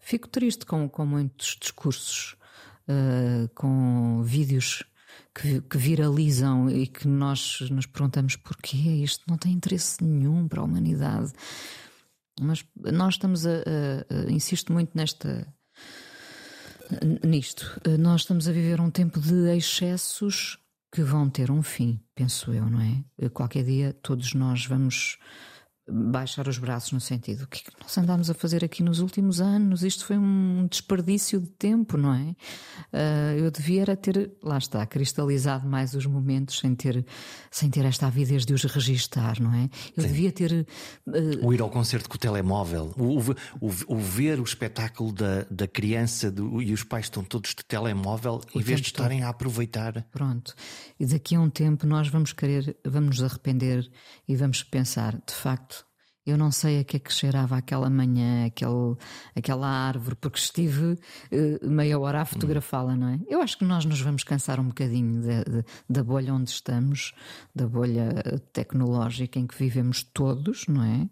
Fico triste com, com muitos discursos uh, com vídeos que, que, viralizam e que nós nos perguntamos porquê isto não tem interesse nenhum para a humanidade. Mas nós estamos a, a, a insisto muito nesta nisto. Nós estamos a viver um tempo de excessos que vão ter um fim, penso eu, não é? Qualquer dia todos nós vamos baixar os braços no sentido o que é que nós andámos a fazer aqui nos últimos anos? Isto foi um desperdício de tempo não é? Uh, eu devia era ter lá está cristalizado mais os momentos sem ter sem ter esta avidez de os registar não é? Eu Sim. devia ter uh... o ir ao concerto com o telemóvel o, o, o ver o espetáculo da, da criança do, e os pais estão todos de telemóvel o em vez de estarem todo. a aproveitar. Pronto. E daqui a um tempo nós vamos querer vamos nos arrepender e vamos pensar de facto eu não sei a que é que cheirava aquela manhã, aquele, aquela árvore, porque estive uh, meia hora a fotografá-la, não é? Eu acho que nós nos vamos cansar um bocadinho de, de, da bolha onde estamos, da bolha tecnológica em que vivemos todos, não é?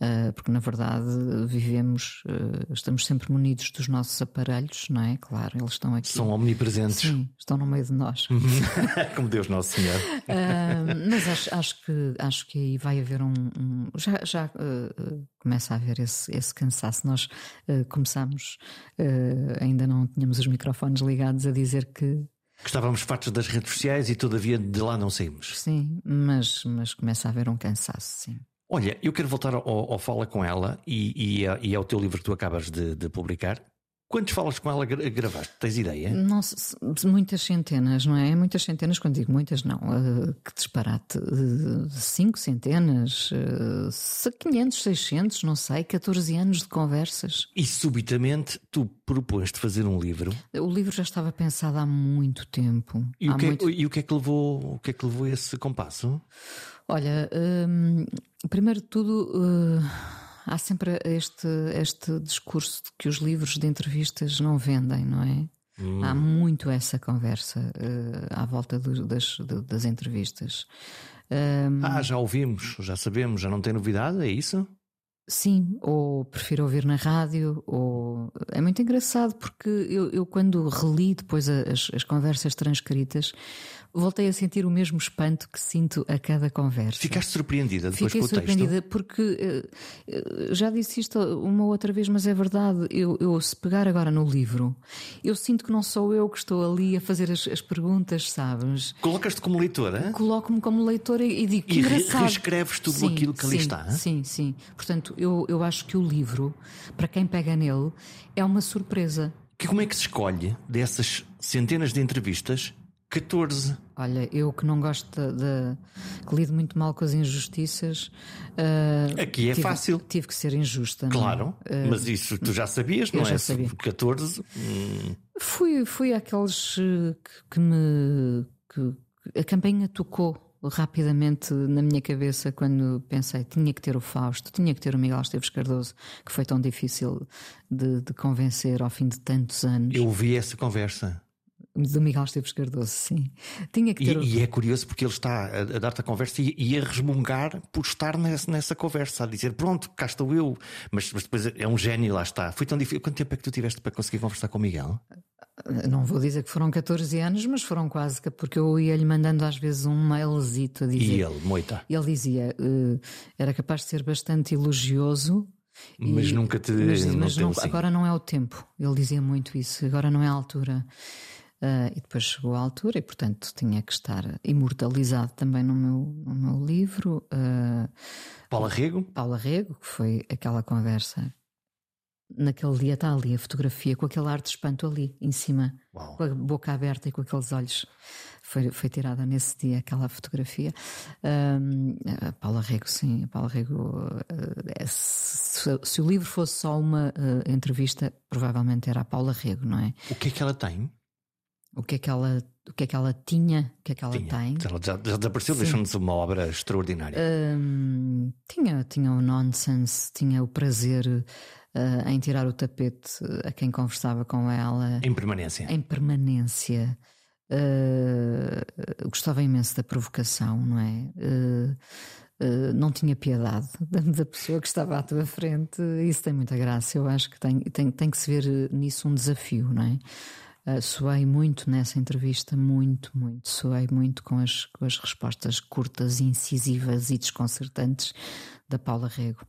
Uh, porque na verdade vivemos, uh, estamos sempre munidos dos nossos aparelhos, não é? Claro, eles estão aqui. São omnipresentes. Sim, estão no meio de nós. [laughs] Como Deus Nosso Senhor. Uh, mas acho, acho, que, acho que aí vai haver um. um já já começa a haver esse, esse cansaço. Nós começamos, ainda não tínhamos os microfones ligados, a dizer que que estávamos fartos das redes sociais e todavia de lá não saímos. Sim, mas, mas começa a haver um cansaço, sim. Olha, eu quero voltar ao, ao Fala com ela e, e, e, ao teu livro que tu acabas de, de publicar, Quantos falas com ela gravaste? Tens ideia? Não, muitas centenas, não é? Muitas centenas, quando digo muitas, não. Uh, que disparate. Uh, cinco centenas, uh, 500, 600, não sei, 14 anos de conversas. E subitamente tu propões-te fazer um livro? O livro já estava pensado há muito tempo. E, o que, é muito... e o que, é que levou, o que é que levou esse compasso? Olha, um, primeiro de tudo uh, há sempre este, este discurso de que os livros de entrevistas não vendem, não é? Hum. Há muito essa conversa uh, à volta do, das, de, das entrevistas. Um, ah, já ouvimos, já sabemos, já não tem novidade, é isso? Sim, ou prefiro ouvir na rádio, ou é muito engraçado porque eu, eu quando reli depois as, as conversas transcritas, voltei a sentir o mesmo espanto que sinto a cada conversa. Ficaste surpreendida depois Fiquei com o surpreendida texto? porque uh, já disse isto uma outra vez, mas é verdade. Eu, eu, se pegar agora no livro, eu sinto que não sou eu que estou ali a fazer as, as perguntas, sabes? Colocas-te como leitora? Coloco-me como leitora e, e digo que e engraçado. reescreves tudo sim, aquilo que sim, ali está? Sim, sim. Portanto, eu, eu acho que o livro, para quem pega nele, é uma surpresa. Que como é que se escolhe dessas centenas de entrevistas 14. Olha, eu que não gosto de, que lido muito mal com as injustiças. Uh, Aqui é tive, fácil. Tive que ser injusta. Claro, é? uh, mas isso tu já sabias, não eu é? Já sabia. 14. Hum. Fui, fui aqueles que, que me. Que, a campanha tocou rapidamente na minha cabeça quando pensei tinha que ter o Fausto, tinha que ter o Miguel Esteves Cardoso, que foi tão difícil de, de convencer ao fim de tantos anos. Eu ouvi essa conversa. Do Miguel Esteves Cardoso, sim. Tinha que ter... e, e é curioso porque ele está a, a dar-te a conversa e, e, a resmungar por estar nessa, nessa, conversa, a dizer pronto, cá estou eu. Mas, mas, depois é um gênio, lá está. Foi tão difícil. Quanto tempo é que tu tiveste para conseguir conversar com o Miguel? Não vou dizer que foram 14 anos, mas foram quase, porque eu ia-lhe mandando às vezes um mailzito a dizer. E ele, moita. Ele dizia, uh, era capaz de ser bastante elogioso. Mas e, nunca te. Mas, mas não, agora não é o tempo. Ele dizia muito isso, agora não é a altura. Uh, e depois chegou à altura e, portanto, tinha que estar imortalizado também no meu, no meu livro. Uh, Paula Rego? Paula Rego, que foi aquela conversa. Naquele dia está ali a fotografia com aquele ar de espanto ali em cima, Uau. com a boca aberta e com aqueles olhos. Foi, foi tirada nesse dia aquela fotografia. Uh, a Paula Rego, sim, a Paula Rego. É, se, se, o livro fosse só uma entrevista, provavelmente era a Paula Rego, não é? O que é que ela tem? O que é que ela, o que é que ela tinha, o que é que ela tinha. tem. Ela já, já desapareceu, deixou-nos uma obra extraordinária. Um, tinha, tinha o nonsense, tinha o prazer uh, em tirar o tapete a quem conversava com ela. Em permanência. Em permanência. Uh, gostava imenso da provocação, não é? Uh, Uh, não tinha piedade [laughs] da pessoa que estava à tua frente. Isso tem muita graça. Eu acho que tem, tem, tem que se ver nisso um desafio, não é? Uh, suei muito nessa entrevista, muito, muito. Suei muito com as, com as respostas curtas, incisivas e desconcertantes da Paula Rego.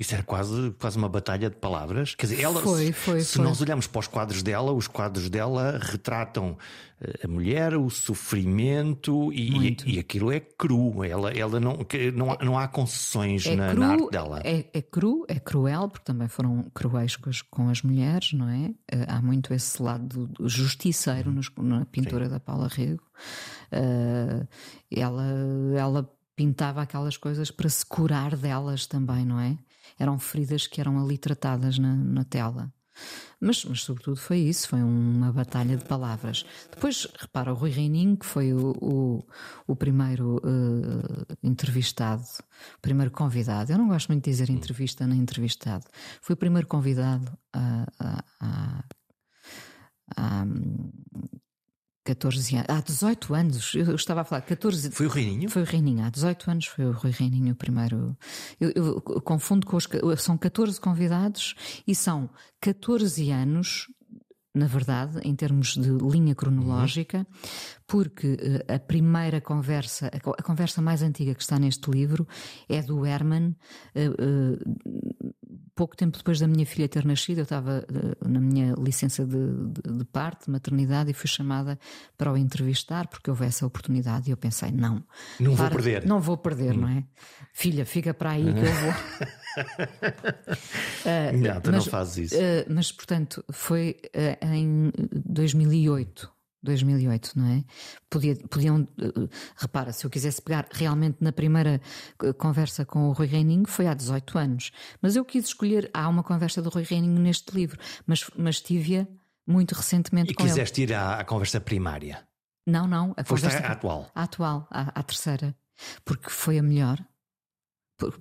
Isso era quase, quase uma batalha de palavras. Quer dizer, ela, foi, se, foi, se foi. nós olharmos para os quadros dela, os quadros dela retratam eh, a mulher, o sofrimento e, e, e aquilo é cru. Ela, ela não, não, há, não há concessões é na, cru, na, arte dela. É, é, cru, é cruel, porque também foram cruéis com as, com as mulheres, não é? Uh, há muito esse lado do justiceiro nos, na pintura Sim. da Paula Rego. Uh, ela, ela pintava aquelas coisas para se curar delas também, não é? Eram feridas que eram ali tratadas na, na tela. Mas, mas, sobretudo, foi isso: foi uma batalha de palavras. Depois, repara, o Rui Reininho, que foi o, o, o primeiro uh, entrevistado, o primeiro convidado. Eu não gosto muito de dizer entrevista nem entrevistado. Foi o primeiro convidado a, 14 anos, há 18 anos, eu estava a falar 14. Foi o Reininho? Foi o Reininho, há 18 anos foi o Rui Reininho o primeiro. Eu, eu, eu confundo com os. São 14 convidados e são 14 anos na verdade, em termos de linha cronológica, porque uh, a primeira conversa, a, conversa mais antiga que está neste livro é do Herman. Uh, uh, pouco tempo depois da minha filha ter nascido, eu estava na minha licença de, de, de, parte, de maternidade, e fui chamada para o entrevistar, porque houve essa oportunidade, e eu pensei: não, não para, vou perder. Não vou perder, hum. não é? Filha, fica para aí que eu vou. [laughs] [laughs] uh, não, tu mas, não fazes isso. Uh, mas, portanto, foi uh, em 2008. 2008, não é? Podia, podiam, repara, se eu quisesse pegar realmente na primeira conversa com o Rui Reininho, foi há 18 anos. Mas eu quis escolher, há uma conversa do Rui Reininho neste livro, mas, mas tive-a muito recentemente e com quiseste ir à, à, conversa primária? Não, não. A Foste conversa à atual? À atual, à, à terceira. Porque foi a melhor,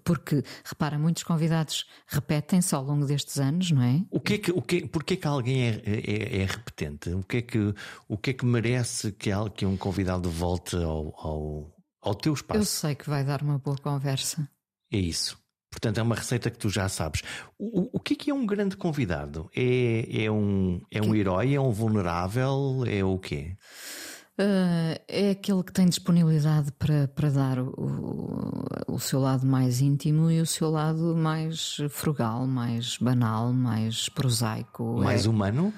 porque, repara, muitos convidados repetem-se ao longo destes anos, não é? O que é que, o que, porquê que alguém é, é, é, repetente? O que é que, o que, é que merece que, que um convidado volte ao, ao, ao teu espaço? Eu sei que vai dar uma boa conversa. É isso. Portanto, é uma receita que tu já sabes. O, o que é que é um grande convidado? É, é, um, é um herói? É um vulnerável? É o quê? Uh, é aquele que tem disponibilidade para, para dar o, o, seu lado mais íntimo e o seu lado mais frugal, mais banal, mais prosaico. Mais é... humano?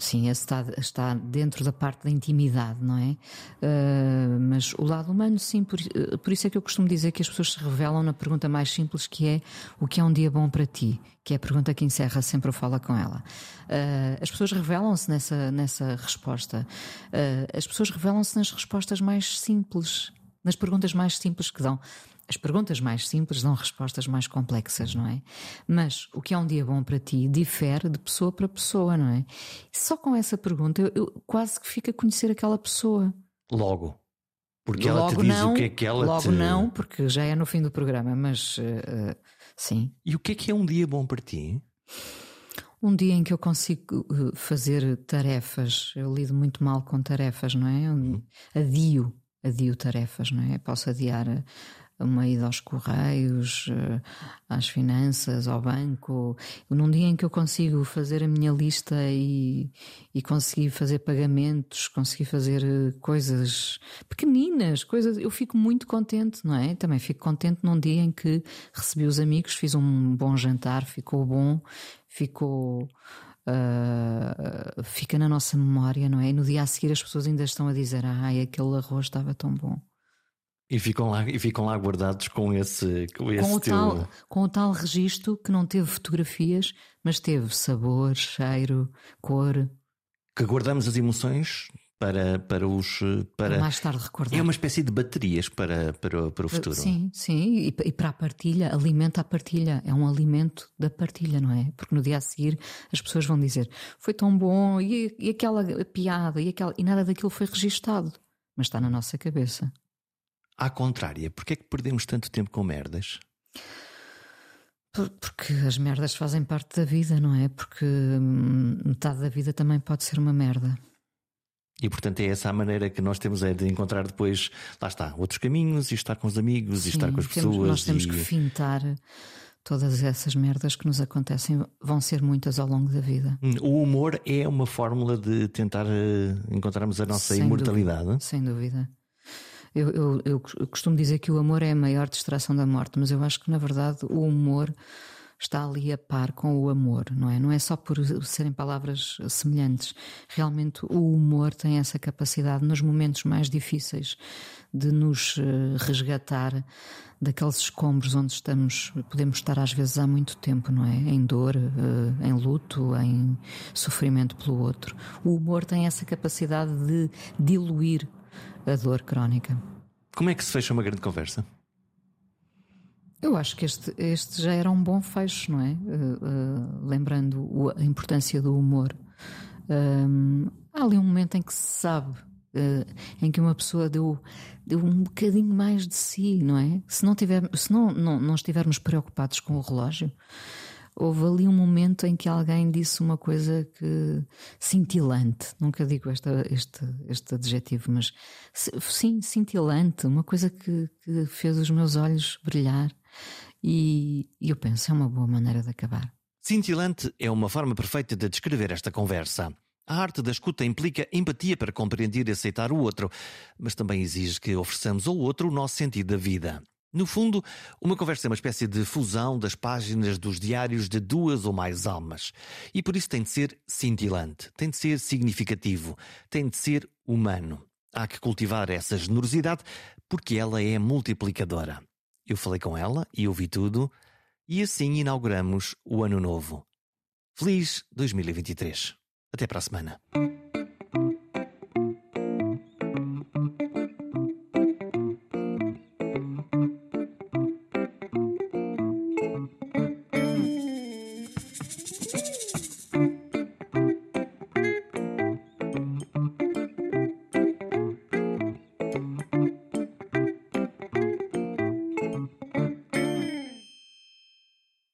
Sim, esse está, está dentro da parte da intimidade, não é? Uh, mas o lado humano, sim, por, por, isso é que eu costumo dizer que as pessoas se revelam na pergunta mais simples que é o que é um dia bom para ti, que é a pergunta que encerra sempre o Fala com ela. Uh, as pessoas revelam-se nessa, nessa resposta. Uh, as pessoas revelam-se nas respostas mais simples, nas perguntas mais simples que dão. As perguntas mais simples dão respostas mais complexas, não é? Mas o que é um dia bom para ti difere de pessoa para pessoa, não é? só com essa pergunta eu, eu quase que fico a conhecer aquela pessoa. Logo. Porque ela logo te diz não, o que é que ela logo te. Logo não, porque já é no fim do programa, mas uh, uh, sim. E o que é que é um dia bom para ti? Um dia em que eu consigo fazer tarefas. Eu lido muito mal com tarefas, não é? Hum. Adio, adio tarefas, não é? Posso adiar uma ida aos correios, eh, às finanças, ao banco. Num dia em que eu consigo fazer a minha lista e, e conseguir fazer pagamentos, conseguir fazer eh, coisas pequeninas, coisas, eu fico muito contente, não é? Também fico contente num dia em que recebi os amigos, fiz um bom jantar, ficou bom, ficou. Uh, fica na nossa memória, não é? E no dia a seguir as pessoas ainda estão a dizer: Ai, aquele arroz estava tão bom. E ficam lá, e ficam lá guardados com esse, com esse com o, teu... tal, com o tal registro que não teve fotografias, mas teve sabor, cheiro, cor. Que guardamos as emoções para, para os. Para... mais tarde recordar. É uma espécie de baterias para, para, para o futuro. Sim, sim. E, e, para a partilha, alimenta a partilha. É um alimento da partilha, não é? Porque no dia a seguir as pessoas vão dizer foi tão bom, e, e aquela piada, e, aquela, e nada daquilo foi registado. Mas está na nossa cabeça. À contrária, porquê é que perdemos tanto tempo com merdas? Porque as merdas fazem parte da vida, não é? Porque hum, metade da vida também pode ser uma merda. E portanto é essa a maneira que nós temos é de encontrar depois, lá está, outros caminhos e estar com os amigos Sim, e estar com as temos, pessoas. Nós temos e... que fintar todas essas merdas que nos acontecem, vão ser muitas ao longo da vida. Hum, o humor é uma fórmula de tentar eh, encontrarmos a nossa sem imortalidade. Dúvida, sem dúvida. Eu, eu, eu, costumo dizer que o amor é a maior distração da morte, mas eu acho que na verdade o humor está ali a par com o amor, não é? Não é só por serem palavras semelhantes. Realmente o humor tem essa capacidade nos momentos mais difíceis de nos eh, resgatar daqueles escombros onde estamos, podemos estar às vezes há muito tempo, não é? Em dor, eh, em luto, em sofrimento pelo outro. O humor tem essa capacidade de diluir a dor crónica. Como é que se fecha uma grande conversa? Eu acho que este, este já era um bom fecho, não é? Uh, uh, lembrando o, a importância do humor. Um, há ali um momento em que se sabe, uh, em que uma pessoa deu, deu um bocadinho mais de si, não é? Se não, tiver, se não, não, não estivermos preocupados com o relógio, houve ali um momento em que alguém disse uma coisa que cintilante, nunca digo esta, este, este adjetivo, mas sim, cintilante, uma coisa que, que fez os meus olhos brilhar. E, e eu penso, é uma boa maneira de acabar. Cintilante é uma forma perfeita de descrever esta conversa. A arte da escuta implica empatia para compreender e aceitar o outro, mas também exige que ofereçamos ao outro o nosso sentido da vida. No fundo, uma conversa é uma espécie de fusão das páginas dos diários de duas ou mais almas. E por isso tem de ser cintilante, tem de ser significativo, tem de ser humano. Há que cultivar essa generosidade porque ela é multiplicadora. Eu falei com ela e ouvi tudo, e assim inauguramos o ano novo. Feliz 2023! Até para a semana.